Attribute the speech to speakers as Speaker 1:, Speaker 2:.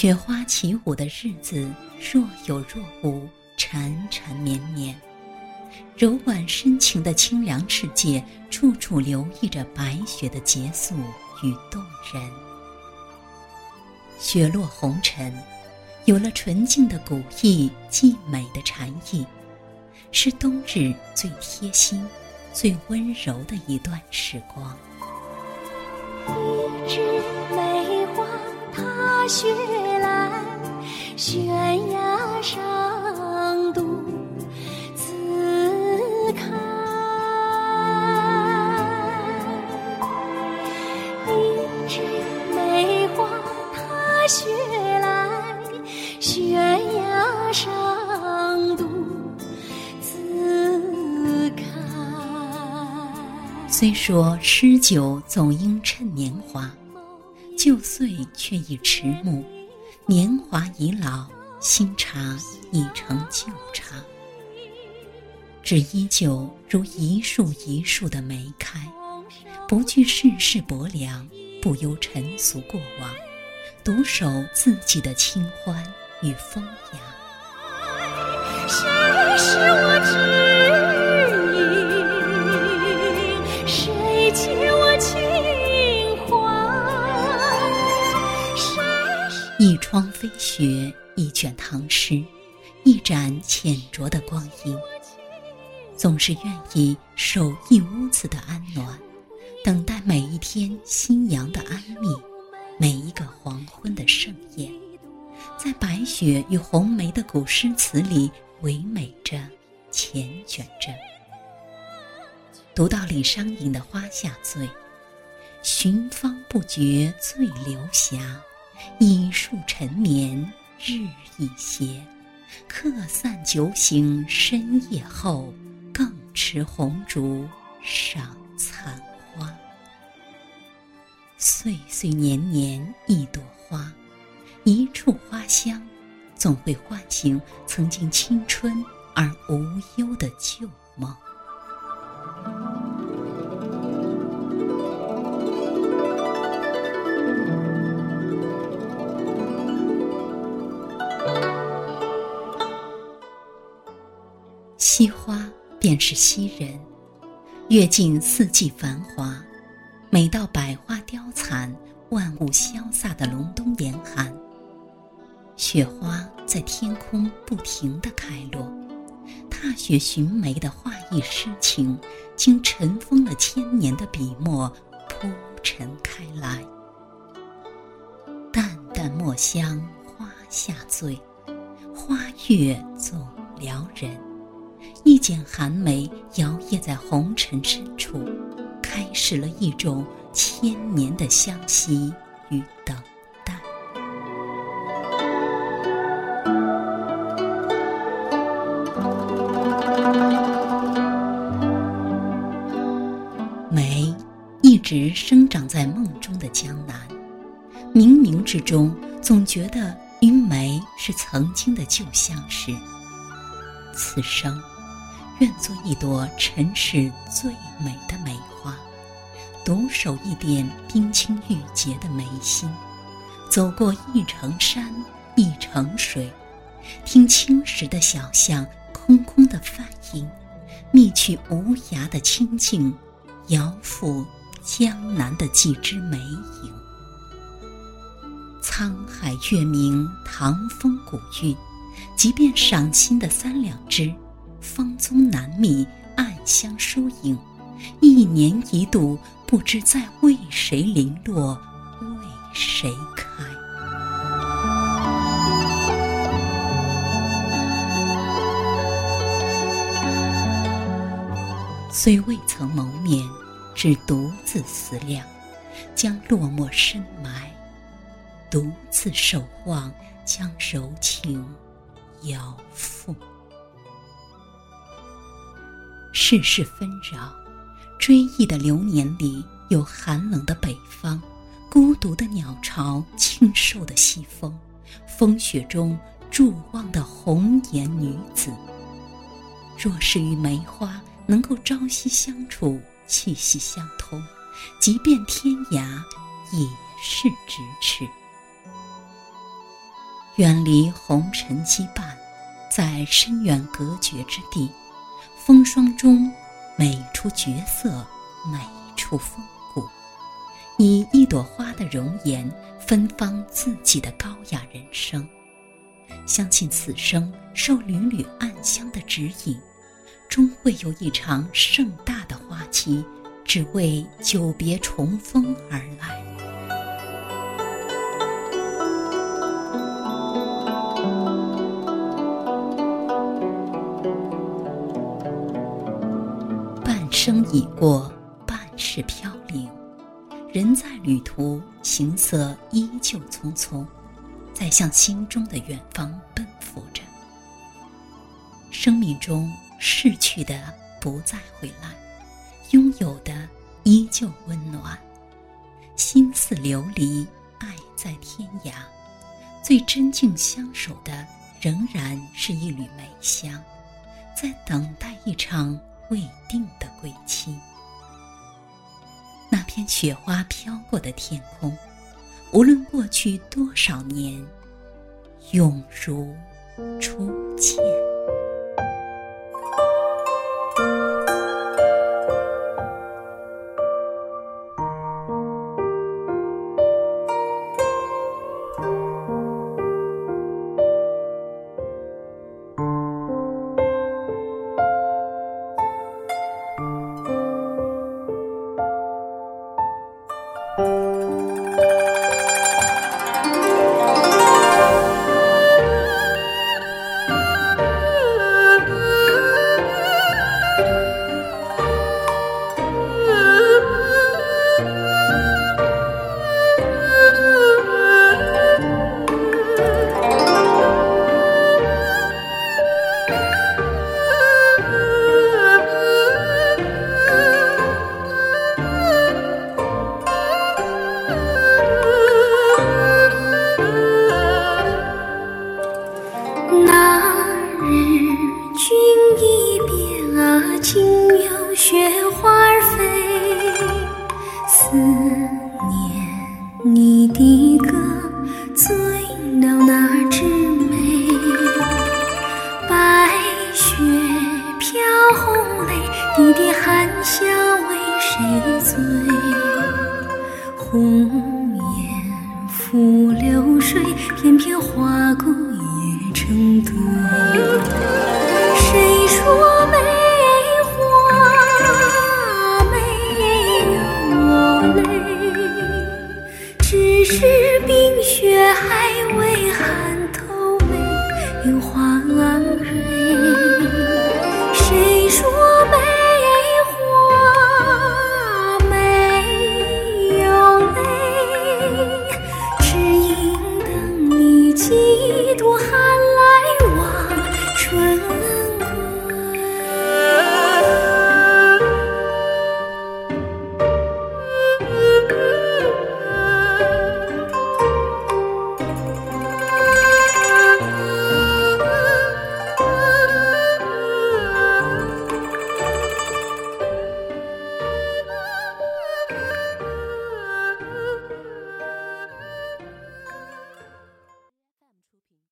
Speaker 1: 雪花起舞的日子，若有若无，缠缠绵绵。柔婉深情的清凉世界，处处留意着白雪的结束与动人。雪落红尘，有了纯净的古意，既美的禅意，是冬日最贴心、最温柔的一段时光。
Speaker 2: 一枝梅花踏雪
Speaker 1: 虽说诗酒总应趁年华，旧岁却已迟暮，年华已老，新茶已成旧茶，只依旧如一树一树的梅开，不惧世事薄凉，不忧尘俗过往，独守自己的清欢与风雅。
Speaker 2: 谁是我
Speaker 1: 唐诗，一盏浅酌的光阴，总是愿意守一屋子的安暖，等待每一天新阳的安谧，每一个黄昏的盛宴，在白雪与红梅的古诗词里唯美着，缱绻着。读到李商隐的《花下醉》，寻芳不觉醉流霞，倚树沉眠日已斜。客散酒醒深夜后，更持红烛赏残花。岁岁年年一朵花，一处花香，总会唤醒曾经青春而无忧的旧梦。惜花便是惜人，阅尽四季繁华，每到百花凋残、万物萧飒的隆冬严寒，雪花在天空不停地开落，踏雪寻梅的画意诗情，经尘封了千年的笔墨铺陈开来。淡淡墨香花下醉，花月总撩人。一剪寒梅摇曳在红尘深处，开始了一种千年的相惜与等待。梅一直生长在梦中的江南，冥冥之中总觉得与梅是曾经的旧相识。此生。愿做一朵尘世最美的梅花，独守一点冰清玉洁的眉心，走过一程山，一程水，听青石的小巷空空的梵音，觅去无涯的清静，遥抚江南的几枝梅影。沧海月明，唐风古韵，即便赏心的三两枝。芳踪难觅，暗香疏影，一年一度，不知在为谁零落，为谁开。虽未曾谋面，只独自思量，将落寞深埋，独自守望，将柔情遥付。世事纷扰，追忆的流年里，有寒冷的北方，孤独的鸟巢，清瘦的西风，风雪中伫望的红颜女子。若是与梅花能够朝夕相处，气息相通，即便天涯，也是咫尺。远离红尘羁绊，在深远隔绝之地，风霜中每处绝色，每处风骨，以一朵花的容颜芬芳自己的高雅人生。相信此生受缕缕暗香的指引，终会有一场盛大的花期，只为久别重逢而来。生已过，半世飘零，人在旅途，行色依旧匆匆。在向心中的远方奔赴着。生命中逝去的不再回来，拥有的依旧温暖。心似琉璃，爱在天涯。最真静相守的，仍然是一缕梅香，在等待一场未定的归期。那片雪花飘过的天空。无论过去多少年，永如初见。
Speaker 2: 那日君一别啊今又雪花飞似谁醉红颜付流水片片花骨也成堆。谁说梅花没有泪只是冰雪还未寒。